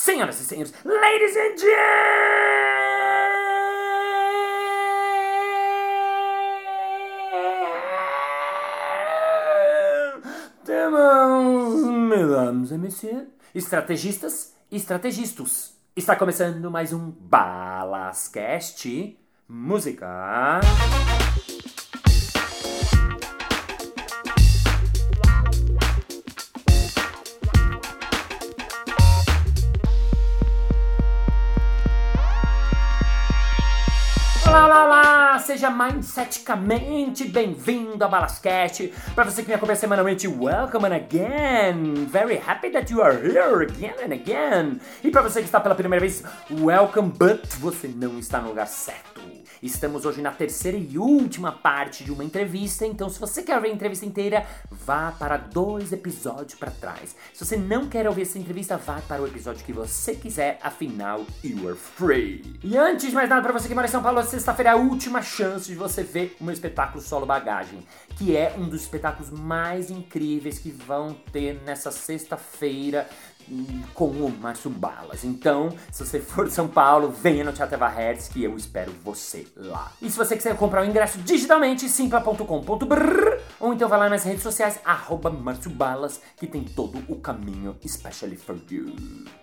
senhoras e senhores, ladies and gentlemen, mesdames et messieurs, estrategistas e estrategistas. Está começando mais um Balascast Música. Seja mindseticamente bem-vindo a Balascast. Para você que me acompanha semanalmente, welcome again! Very happy that you are here again and again! E para você que está pela primeira vez, welcome, but você não está no lugar certo. Estamos hoje na terceira e última parte de uma entrevista, então se você quer ver a entrevista inteira, vá para dois episódios para trás. Se você não quer ouvir essa entrevista, vá para o episódio que você quiser, afinal, you are free. E antes de mais nada, para você que mora em São Paulo, sexta-feira é a última chance de você ver o meu espetáculo Solo Bagagem, que é um dos espetáculos mais incríveis que vão ter nessa sexta-feira com o Márcio Balas. Então, se você for de São Paulo, venha no Teatro Eva Hertz que eu espero você lá. E se você quiser comprar o ingresso digitalmente, simpla.com.br ou então vai lá nas redes sociais, arroba Balas, que tem todo o caminho especially for you.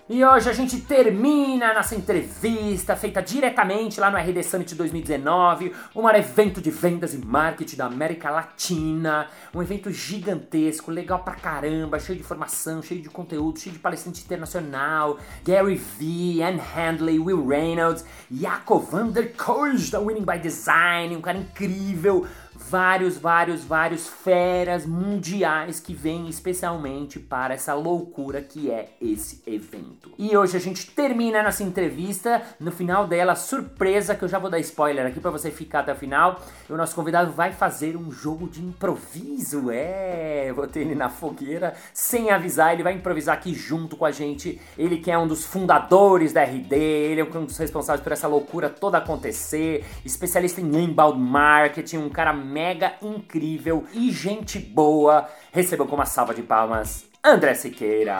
E hoje a gente termina nossa entrevista feita diretamente lá no RD Summit 2019, o maior evento de vendas e marketing da América Latina, um evento gigantesco, legal pra caramba, cheio de informação, cheio de conteúdo, cheio de palestrante internacional, Gary Vee, Anne Handley, Will Reynolds, Jacob van der Koos da Winning by Design, um cara incrível, vários, vários, vários feras mundiais que vêm especialmente para essa loucura que é esse evento. E hoje a gente termina nossa entrevista, no final dela, surpresa, que eu já vou dar spoiler aqui para você ficar até o final. O nosso convidado vai fazer um jogo de improviso, é, botei ele na fogueira sem avisar, ele vai improvisar aqui junto com a gente. Ele que é um dos fundadores da RD, ele é um dos responsáveis por essa loucura toda acontecer, especialista em inbound marketing, um cara mega incrível e gente boa. Recebam com uma salva de palmas André Siqueira.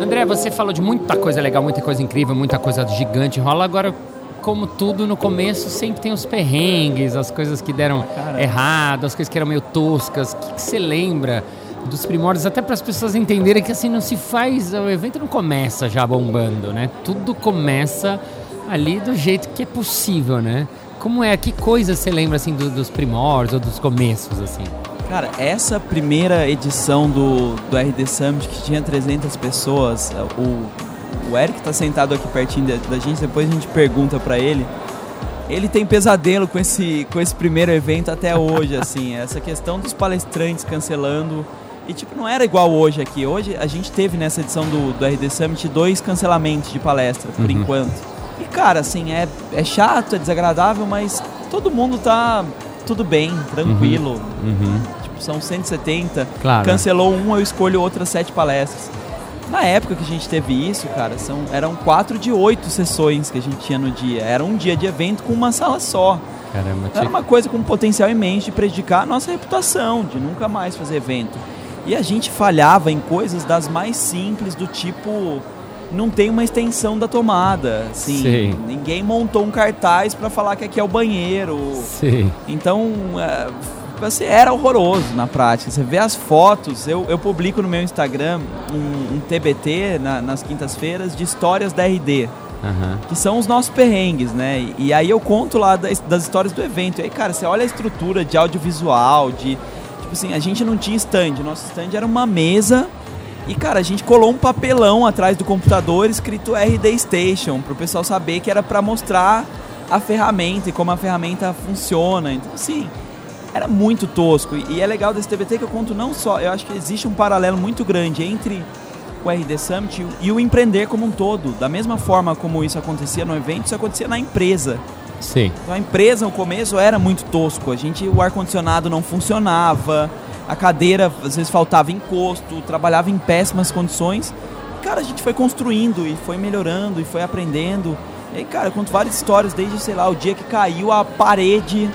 André, você falou de muita coisa legal, muita coisa incrível, muita coisa gigante rola. Agora, como tudo no começo, sempre tem os perrengues, as coisas que deram errado, as coisas que eram meio toscas. O que, que você lembra dos primórdios? Até para as pessoas entenderem que assim não se faz, o evento não começa já bombando, né? Tudo começa ali do jeito que é possível, né? Como é? Que coisa você lembra assim do, dos primórdios ou dos começos assim? Cara, essa primeira edição do, do RD Summit, que tinha 300 pessoas, o, o Eric tá sentado aqui pertinho da, da gente, depois a gente pergunta para ele. Ele tem pesadelo com esse, com esse primeiro evento até hoje, assim, essa questão dos palestrantes cancelando. E, tipo, não era igual hoje aqui. Hoje a gente teve nessa edição do, do RD Summit dois cancelamentos de palestras, por Uhum. enquanto. E, cara, assim, é, é chato, é desagradável, mas todo mundo tá tudo bem, tranquilo. Tipo, são 170. Claro. Cancelou um, eu escolho outras sete palestras. Na época que a gente teve isso, cara, são, eram quatro de oito sessões que a gente tinha no dia. Era um dia de evento com uma sala só. Caramba, Era uma coisa com um potencial imenso de prejudicar a nossa reputação, de nunca mais fazer evento. E a gente falhava em coisas das mais simples, do tipo. Não tem uma extensão da tomada. Assim, Sei. ninguém montou um cartaz para falar que aqui é o banheiro. Sim. Então, é, assim, era horroroso na prática. Você vê as fotos, eu, eu publico no meu Instagram um, um TBT na- nas quintas-feiras de histórias da RD, Aham. que são os nossos perrengues, né? E, e aí eu conto lá das, das histórias do evento. E aí, cara, você olha a estrutura de audiovisual, de. Tipo assim, a gente não tinha stand, o nosso stand era uma mesa. E, cara, a gente colou um papelão atrás do computador escrito RD Station, pro pessoal saber que era para mostrar a ferramenta e como a ferramenta funciona. Então, assim, era muito tosco. E, é legal desse TBT que eu conto não só. Eu acho que existe um paralelo muito grande entre o RD Summit e o- e o empreender como um todo. Da mesma forma como isso acontecia no evento, isso acontecia na empresa. Sim. Então, a empresa, no começo, era muito tosco. A gente, o ar-condicionado não funcionava, a cadeira às vezes faltava encosto, trabalhava em péssimas condições. cara, a gente foi construindo e foi melhorando e foi aprendendo. E aí, cara, eu conto várias histórias, desde, sei lá, o dia que caiu a parede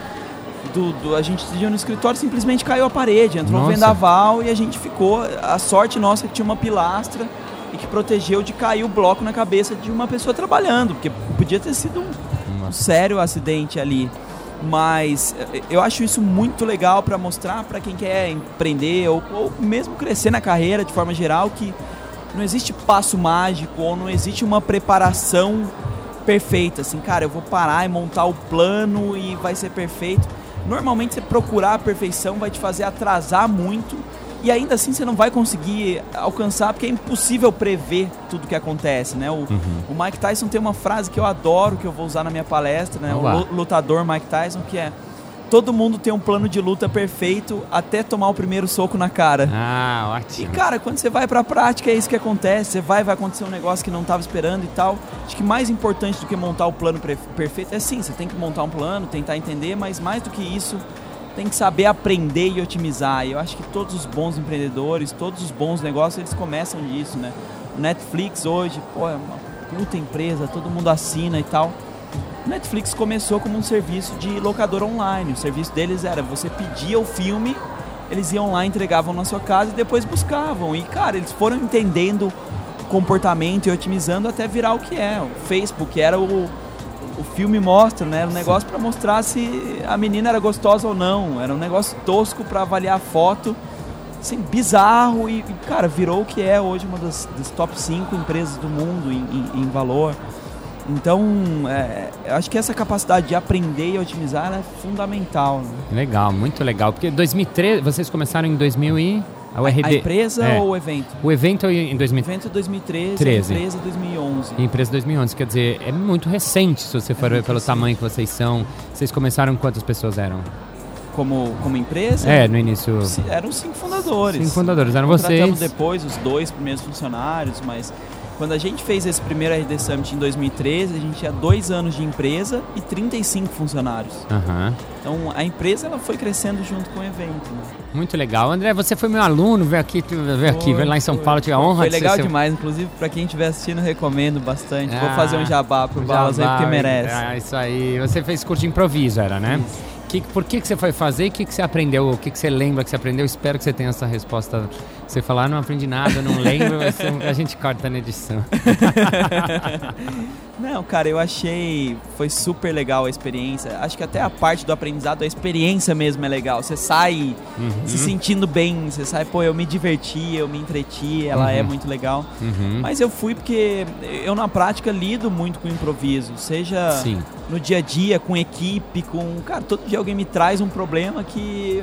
do, do, a gente no escritório simplesmente caiu a parede, entrou Nossa. um vendaval e a gente ficou. A sorte nossa é que tinha uma pilastra e que protegeu de cair o bloco na cabeça de uma pessoa trabalhando, porque podia ter sido um, um sério acidente ali. Mas eh, eu acho isso muito legal para mostrar para quem quer empreender ou, ou mesmo crescer na carreira de forma geral que não existe passo mágico ou não existe uma preparação perfeita. Assim, cara, eu vou parar e montar o plano e vai ser perfeito. Normalmente você procurar a perfeição vai te fazer atrasar muito e ainda assim você não vai conseguir alcançar porque é impossível prever tudo que acontece, né? O, uhum. o Mike Tyson tem uma frase que eu adoro, que eu vou usar na minha palestra, né? O lutador Mike Tyson, que é todo mundo tem um plano de luta perfeito até tomar o primeiro soco na cara. Ah, ótimo. E cara, quando você vai pra prática é isso que acontece. Você vai, vai acontecer um negócio que não estava esperando e tal. Acho que mais importante do que montar o plano perfeito é sim, você tem que montar um plano, tentar entender, mas mais do que isso, tem que saber aprender e otimizar. E eu acho que todos os bons empreendedores, todos os bons negócios, eles começam disso, né? O Netflix hoje, pô, é uma puta empresa, todo mundo assina e tal. Netflix começou como um serviço de locador online. O serviço deles era você pedia o filme, eles iam lá, entregavam na sua casa e depois buscavam. E cara, eles foram entendendo o comportamento e otimizando até virar o que é. O Facebook era o o filme mostra, né? Era um negócio para mostrar se a menina era gostosa ou não. Era um negócio tosco para avaliar a foto. Assim, bizarro e, cara, virou o que é hoje uma das, das top 5 empresas do mundo em, em, em valor. Então, é, eu acho que essa capacidade de aprender e otimizar é fundamental. Né? Legal, muito legal. Porque 2013, vocês começaram em 2000 e... A, URD, a empresa é. ou o evento? O evento em 2000... O evento 2013, 13. a empresa 2011. A empresa 2011, quer dizer, é muito recente se você for é ver pelo recente. tamanho que vocês são. Vocês começaram, quantas pessoas eram? Como, como empresa? É, no início. Eram cinco fundadores. Cinco fundadores, eram vocês. depois os dois primeiros funcionários, mas quando a gente fez esse primeiro RD Summit em 2013, a gente tinha dois anos de empresa e 35 funcionários. Uhum. Então a empresa ela foi crescendo junto com o evento. Né? Muito legal. André, você foi meu aluno, veio aqui, veio aqui, veio lá em São foi, Paulo, tive a honra foi de legal ser demais, seu... inclusive para quem estiver assistindo, recomendo bastante. Ah, Vou fazer um jabá pro Balas aí porque merece. Ah, isso aí. Você fez curso de improviso, era, né? Isso. Que, por que, que você foi fazer o que, que você aprendeu? O que, que você lembra que você aprendeu? Espero que você tenha essa resposta. Você falar, não aprendi nada, não lembro, a gente corta na edição. não, cara, eu achei. Foi super legal a experiência. Acho que até a parte do aprendizado, a experiência mesmo é legal. Você sai uhum. se sentindo bem, você sai, pô, eu me diverti, eu me entreti, ela é uhum. é muito legal. Uhum. Mas eu fui porque eu na prática lido muito com improviso, seja Sim. no dia a dia, com equipe, com. Cara, todo dia alguém me traz um problema que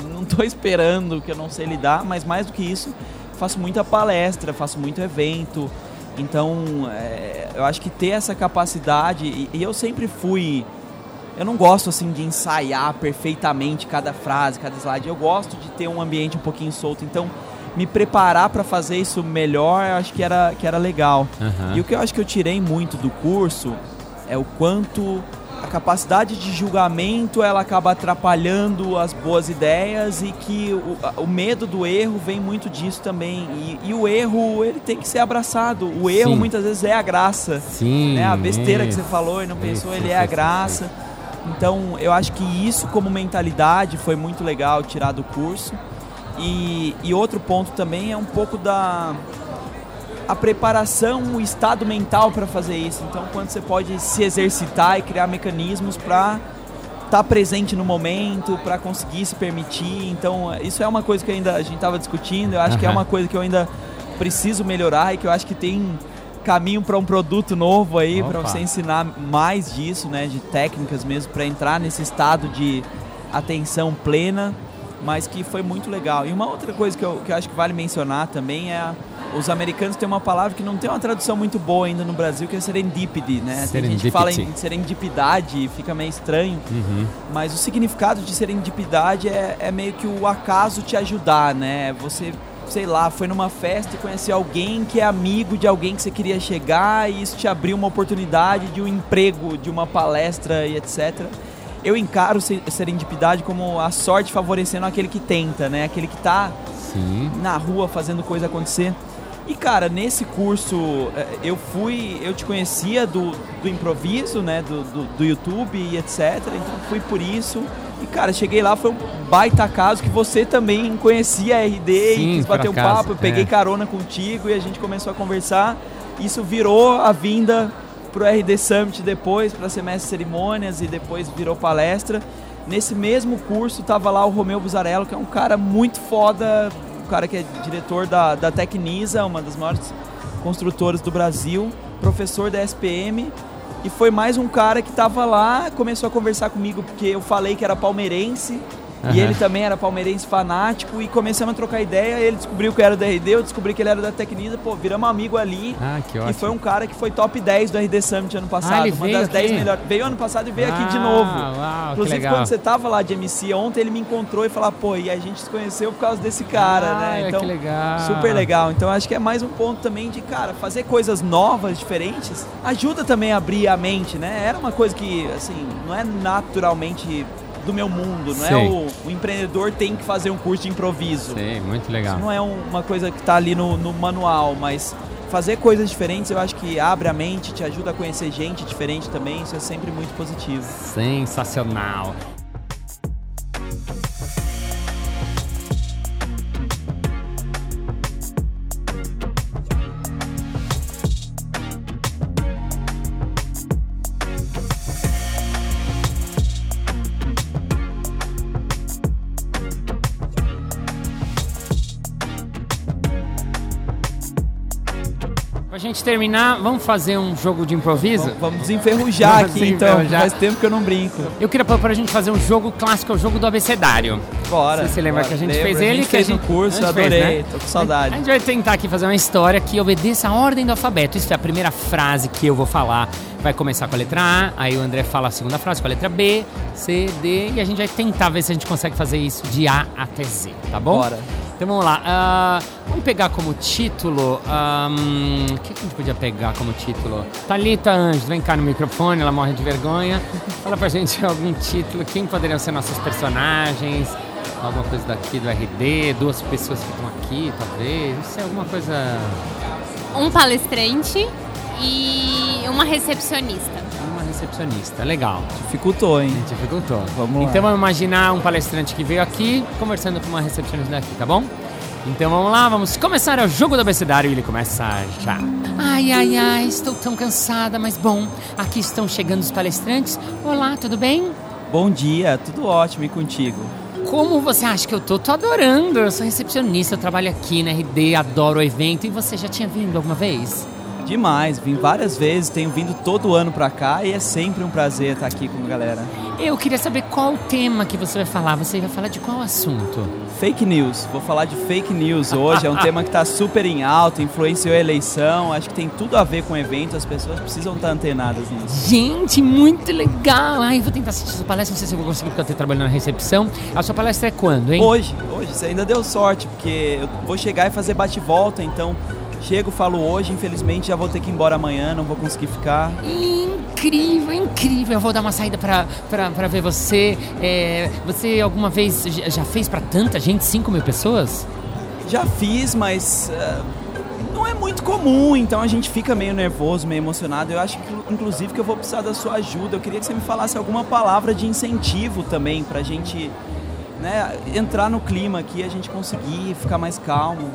eu não estou esperando, que eu não sei lidar, mas mais do que isso, faço muita palestra, faço muito evento. Então, é, eu acho que ter essa capacidade, e, e, eu sempre fui. Eu não gosto assim de ensaiar perfeitamente cada frase, cada slide. Eu gosto de ter um ambiente um pouquinho solto. Então, me preparar para fazer isso melhor, eu acho que era, que era legal. Uhum. E o que eu acho que eu tirei muito do curso é o quanto a capacidade de julgamento ela acaba atrapalhando as boas ideias e que o, o medo do erro vem muito disso também. E, e, o erro ele tem que ser abraçado. O erro Sim. muitas vezes é a graça. Sim. Né? A besteira isso. que você falou e não pensou, isso, ele é a graça. Então eu acho que isso como mentalidade foi muito legal tirar do curso. E, e outro ponto também é um pouco da a preparação, o estado mental para fazer isso. Então, quando você pode se exercitar e criar mecanismos para estar tá presente no momento, para conseguir se permitir. Então, isso é uma coisa que ainda a gente estava discutindo. Eu acho uhum. que é uma coisa que eu ainda preciso melhorar e que eu acho que tem caminho para um produto novo aí para você ensinar mais disso, né, de técnicas mesmo para entrar nesse estado de atenção plena, mas que foi muito legal. E uma outra coisa que eu, que eu acho que vale mencionar também é a, os americanos têm uma palavra que não tem uma tradução muito boa ainda no Brasil, que é serendipity, né? Tem gente que fala em serendipidade e fica meio estranho, uhum. mas o significado de serendipidade é, é meio que o acaso te ajudar, né? Você sei lá, foi numa festa e conheceu alguém que é amigo de alguém que você queria chegar e isso te abriu uma oportunidade de um emprego, de uma palestra e etc. Eu encaro serendipidade como a sorte favorecendo aquele que tenta, né? Aquele que está na rua fazendo coisa acontecer. E cara, nesse curso eh, eu fui, eu te conhecia do, do improviso, né, do, do, do YouTube e etc. Então fui por isso. E cara, cheguei lá, foi um baita caso que você também conhecia a RD Sim, e quis bater um papo, eu peguei é. carona contigo e a gente começou a conversar. Isso virou a vinda pro RD Summit depois, para semestre de cerimônias e depois virou palestra. Nesse mesmo curso tava lá o Romeu Buzarello, que é um cara muito foda, cara que é diretor da, da Tecnisa, uma das maiores construtoras do Brasil, professor da SPM. E foi mais um cara que tava lá, começou a conversar comigo porque eu falei que era palmeirense. Aham. E ele também era palmeirense fanático e começamos a trocar ideia. Ele descobriu que eu era da RD, eu descobri que ele era da Tecnisa. Pô, viramos amigo ali. Ah, que E ótimo. foi um cara que foi top 10 do RD Summit ano passado. Ah, uma veio das 10 aqui? melhores. Veio ano passado e veio aqui de Ah, novo. uau, Inclusive, quando você tava lá de MC ontem, ele me encontrou e falou: pô, e a gente se conheceu por causa desse cara, Ah, né? que legal. super legal. Então, acho que é mais um ponto também de, cara, fazer coisas novas, diferentes, ajuda também a abrir a mente, né? Era uma coisa que, assim, não é naturalmente do meu mundo, não é Sei. o, o empreendedor tem que fazer um curso de improviso. Sei, muito legal. Isso não é um- uma coisa que está ali no, no manual, mas fazer coisas diferentes eu acho que abre a mente, te ajuda a conhecer gente diferente também, isso é sempre muito positivo. Sensacional. Gente terminar, vamos fazer um jogo de improviso? Vamos, vamos desenferrujar Vamos aqui então, faz tempo que eu não brinco. Eu queria propor pra gente fazer um jogo clássico, é o jogo do abecedário. Bora. Você se lembra bora. que a gente Lembro, fez a ele? gente fez a gente, curso, a eu gente fez, adorei, né? tô com A saudade. gente vai tentar aqui fazer uma história que obedeça a ordem do alfabeto. Isso é a primeira frase que eu vou falar. Vai começar com a letra A, aí o André fala a segunda frase com a letra B, C, D, e a gente vai tentar ver se a gente consegue fazer isso de A até Z, tá bom? Bora. Então vamos lá. ah, vamos pegar como título. O que, que a gente podia pegar como título? Thalita Anjos, vem cá no microfone, ela morre de vergonha. Fala pra gente algum título. Quem poderiam ser nossos personagens? Alguma coisa daqui do RD, duas pessoas que estão aqui, talvez. Não sei, alguma coisa. um palestrante e uma recepcionista. Uma recepcionista. Legal. Dificultou, hein? Dificultou. Vamos lá. Então vamos imaginar um palestrante que veio aqui conversando com uma recepcionista daqui, tá bom? Então vamos lá, vamos começar o jogo do abecedário e ele começa já. Ai, ai, ai, estou tão cansada, mas bom, aqui estão chegando os palestrantes. Olá, tudo bem? Bom dia, tudo ótimo e contigo? Como você acha que eu tô? Tô adorando. Eu sou recepcionista, eu trabalho aqui na RD, adoro o evento. E você já tinha vindo alguma vez? Demais, vim várias vezes, tenho vindo todo ano pra cá e é sempre um prazer estar aqui com a galera. Eu queria saber qual o tema que você vai falar. Você vai falar de qual assunto? Fake news, vou falar de fake news hoje, é um tema que está super em alta, influenciou a eleição, acho que tem tudo a ver com o evento, as pessoas precisam estar antenadas nisso. Gente, muito legal! Ai, vou tentar assistir sua palestra, não sei se eu vou conseguir porque eu tô trabalhando na recepção. A sua palestra é quando, hein? Hoje, hoje, você ainda deu sorte, porque eu vou chegar e fazer bate-volta, então chego, falo hoje, infelizmente já vou ter que ir embora amanhã, não vou conseguir ficar. Incrível, incrível! Eu vou dar uma saída pra, pra, pra ver você. É, você alguma vez já fez pra tanta gente? 5 mil pessoas? Já fiz, mas eh, não é muito comum, então a gente fica meio nervoso, meio emocionado. Eu acho que, inclusive, que eu vou precisar da sua ajuda. Eu queria que você me falasse alguma palavra de incentivo também, pra gente né, entrar no clima aqui, a gente conseguir ficar mais calmo.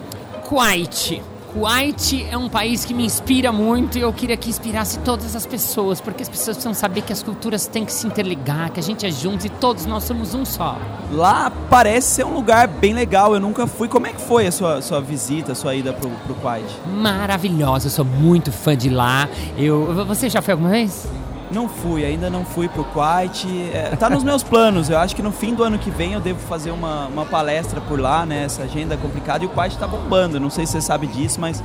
Kuwait. Kuwait é um país que me inspira muito e eu queria que inspirasse todas as pessoas, porque as pessoas precisam saber que as culturas têm que se interligar, que a gente é juntos e todos nós somos um só. Lá parece ser um lugar bem legal, eu nunca fui. Como é que foi a sua, sua visita, a sua ida pro, pro Kuwait? Maravilhosa, eu sou muito fã de lá. Eu, você já foi alguma vez? Não fui, ainda não fui pro Kuwait. É, tá nos meus planos. Eu acho que no fim do ano que vem eu devo fazer uma, uma palestra por lá, né? Essa agenda é complicada e o Kuwait tá bombando. Não sei se você sabe disso, mas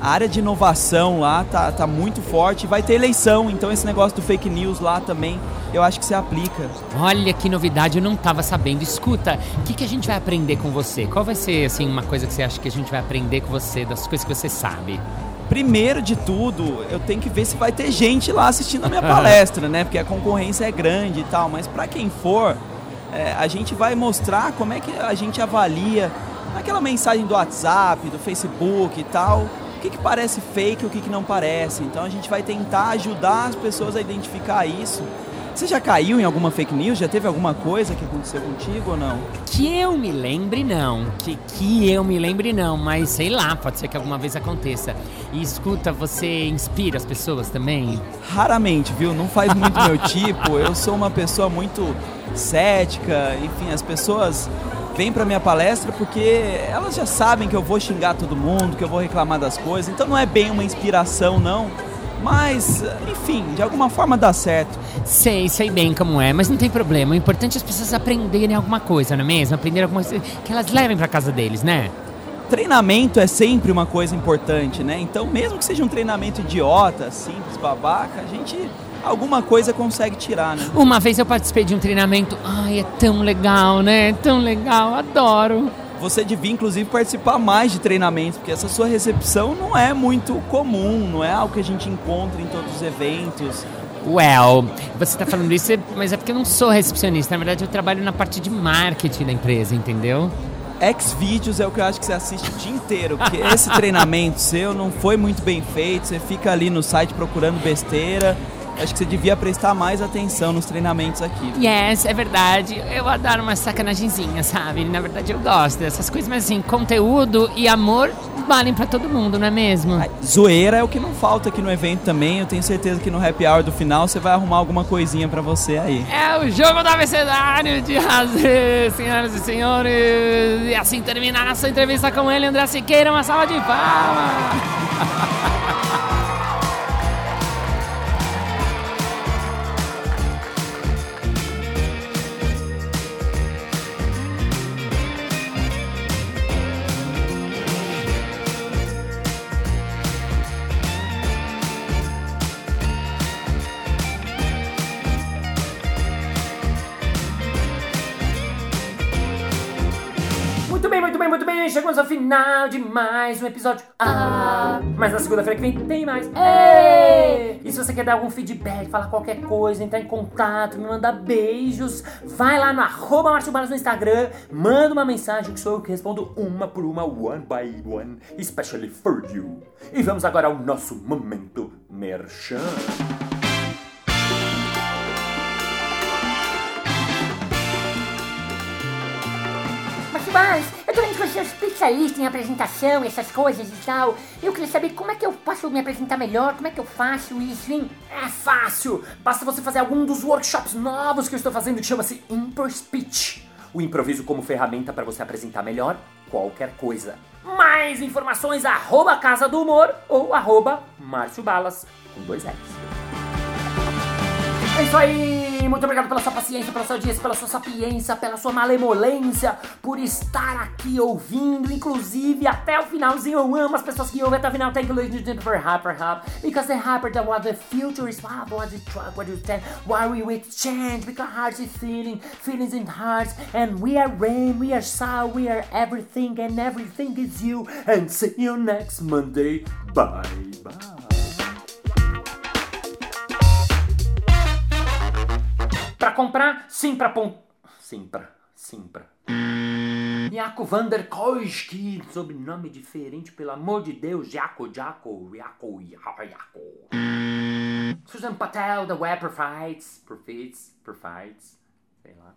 a área de inovação lá tá, tá muito forte. Vai ter eleição, então esse negócio do fake news lá também eu acho que se aplica. Olha que novidade, eu não estava sabendo. Escuta, o que, que a gente vai aprender com você? Qual vai ser, assim, uma coisa que você acha que a gente vai aprender com você, das coisas que você sabe? Primeiro de tudo, eu tenho que ver se vai ter gente lá assistindo a minha palestra, né? Porque a concorrência é grande e tal. Mas para quem for, é, a gente vai mostrar como é que a gente avalia aquela mensagem do WhatsApp, do Facebook e tal. o que, que parece fake e o que, que não parece. Então a gente vai tentar ajudar as pessoas a identificar isso. Você já caiu em alguma fake news? Já teve alguma coisa que aconteceu contigo ou não? Que eu me lembre, não. Que, que eu me lembre, não. Mas sei lá, pode ser que alguma vez aconteça. E escuta, você inspira as pessoas também? Raramente, viu? Não faz muito meu tipo. Eu sou uma pessoa muito cética. Enfim, as pessoas vêm para minha palestra porque elas já sabem que eu vou xingar todo mundo, que eu vou reclamar das coisas. Então não é bem uma inspiração, não mas, enfim, de alguma forma dá certo. Sei, sei bem como é, mas não tem problema. O importante é as pessoas aprenderem alguma coisa, não é mesmo? Aprender alguma coisa que elas levem para casa deles, né? Treinamento é sempre uma coisa importante, né? Então, mesmo que seja um treinamento idiota, simples, babaca, a gente alguma coisa consegue tirar, né? Uma vez eu participei de um treinamento, ai, é tão legal, né? É tão legal, adoro você devia inclusive participar mais de treinamentos, porque essa sua recepção não é muito comum, não é algo que a gente encontra em todos os eventos. Well, você está falando isso, mas é porque eu não sou recepcionista. Na verdade, eu trabalho na parte de marketing da empresa, entendeu? X-Vídeos é o que eu acho que você assiste o dia inteiro, porque esse treinamento seu não foi muito bem feito, você fica ali no site procurando besteira Acho que você devia prestar mais atenção nos treinamentos aqui. Yes, é verdade. Eu adoro uma sacanagemzinha, sabe? Na verdade, eu gosto dessas coisas, mas assim, conteúdo e amor valem para todo mundo, não é mesmo? Ai, zoeira é o que não falta aqui no evento também. Eu tenho certeza que no happy hour do final você vai arrumar alguma coisinha para você aí. É o jogo do abecedário de Razer, senhoras e senhores. E assim terminar nossa entrevista com ele, André Siqueira. Uma salva de palmas. chegamos ao final de mais um episódio. Ah, mas na segunda-feira que vem tem mais. Ei! E se você quer dar algum feedback, falar qualquer coisa, entrar em contato, me mandar beijos, vai lá no arroba no Instagram, manda uma mensagem que sou eu que respondo uma por uma, one by one, especially for you. E vamos agora ao nosso momento merchan. Mas eu que você é especialista em apresentação, essas coisas e tal. Eu queria saber como é que eu posso me apresentar melhor, como é que eu faço isso, hein? É fácil! Basta você fazer algum dos workshops novos que eu estou fazendo que chama-se Impro Speech. O improviso como ferramenta para você apresentar melhor qualquer coisa. Mais informações, arroba Casa do Humor ou arroba Márcio Balas, com dois L's. É isso aí! Muito obrigado pela sua paciência, pela sua audiência, pela sua sapiência, pela sua malemolência, por estar aqui ouvindo, inclusive até o finalzinho. Eu amo as pessoas que ouvem até o final. Thank you, ladies and for Hyper Hub. Because the Hyper, that what the future is, what, what the truck, what you stand, why we with change, because hearts is feeling, feelings in hearts, and we are rain, we are sound, we are everything, and everything is you. And see you next Monday. Bye bye. Para comprar, sim, para pon... Sim, para... Sim, para... Jaco Vander Koiski, sobrenome diferente, pelo amor de Deus. Jaco, Jaco, Jaco, Jaco, Jaco. Susan Patel, The Web Provides, Provides, Provides, sei lá.